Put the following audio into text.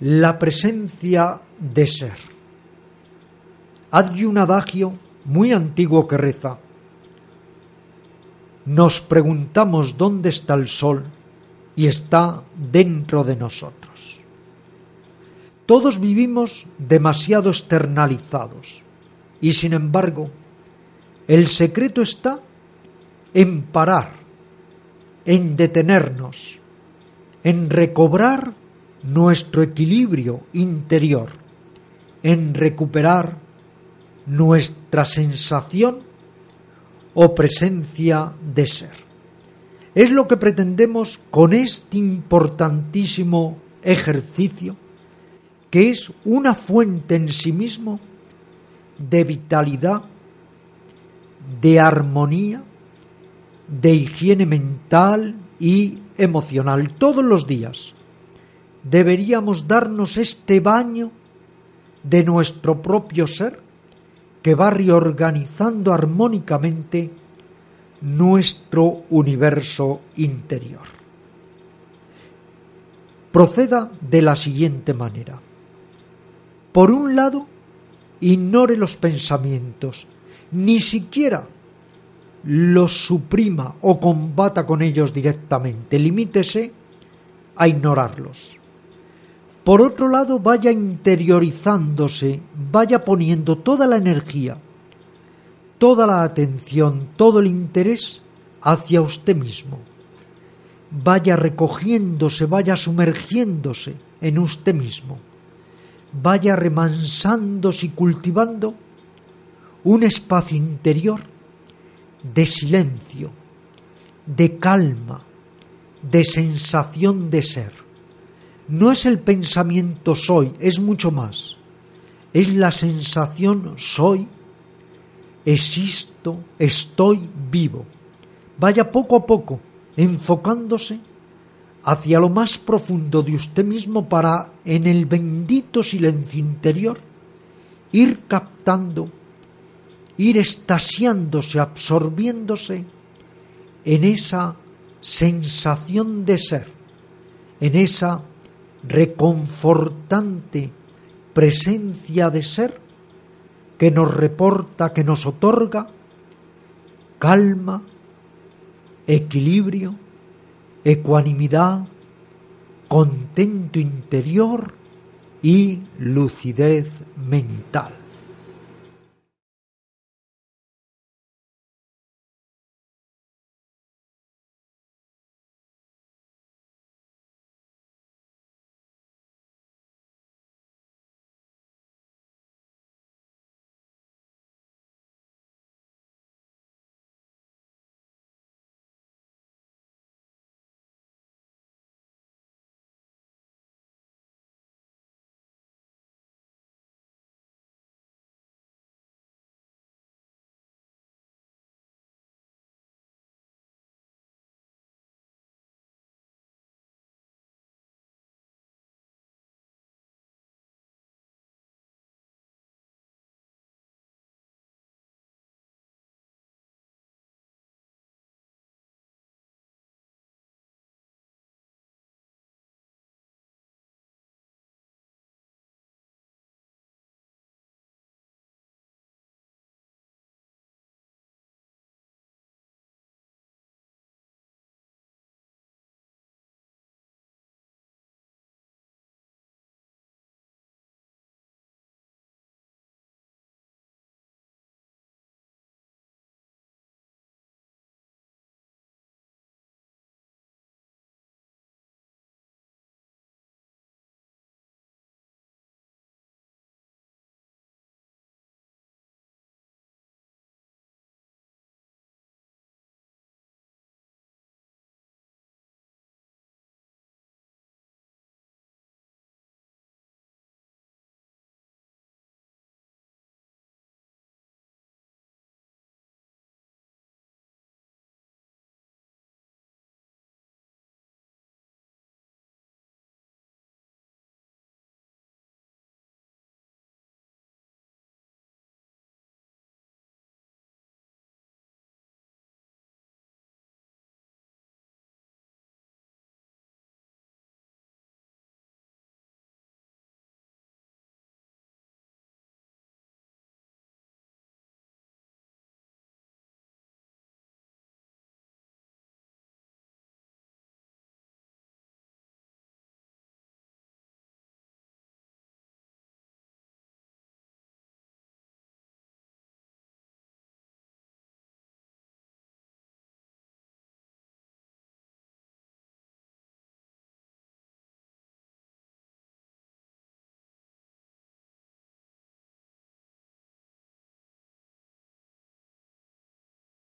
la presencia de ser. Hay un adagio muy antiguo que reza, nos preguntamos dónde está el sol y está dentro de nosotros. Todos vivimos demasiado externalizados y sin embargo el secreto está en parar, en detenernos, en recobrar nuestro equilibrio interior, en recuperar nuestra sensación o presencia de ser. Es lo que pretendemos con este importantísimo ejercicio, que es una fuente en sí mismo de vitalidad, de armonía, de higiene mental y emocional todos los días. Deberíamos darnos este baño de nuestro propio ser que va reorganizando armónicamente nuestro universo interior. Proceda de la siguiente manera. Por un lado, ignore los pensamientos, ni siquiera los suprima o combata con ellos directamente, limítese a ignorarlos. Por otro lado, vaya interiorizándose, vaya poniendo toda la energía, toda la atención, todo el interés hacia usted mismo. Vaya recogiéndose, vaya sumergiéndose en usted mismo vaya remansándose y cultivando un espacio interior de silencio, de calma, de sensación de ser. No es el pensamiento soy, es mucho más. Es la sensación soy, existo, estoy vivo. Vaya poco a poco enfocándose hacia lo más profundo de usted mismo para, en el bendito silencio interior, ir captando, ir estasiándose, absorbiéndose en esa sensación de ser, en esa reconfortante presencia de ser que nos reporta, que nos otorga calma, equilibrio, ecuanimidad, contento interior y lucidez mental.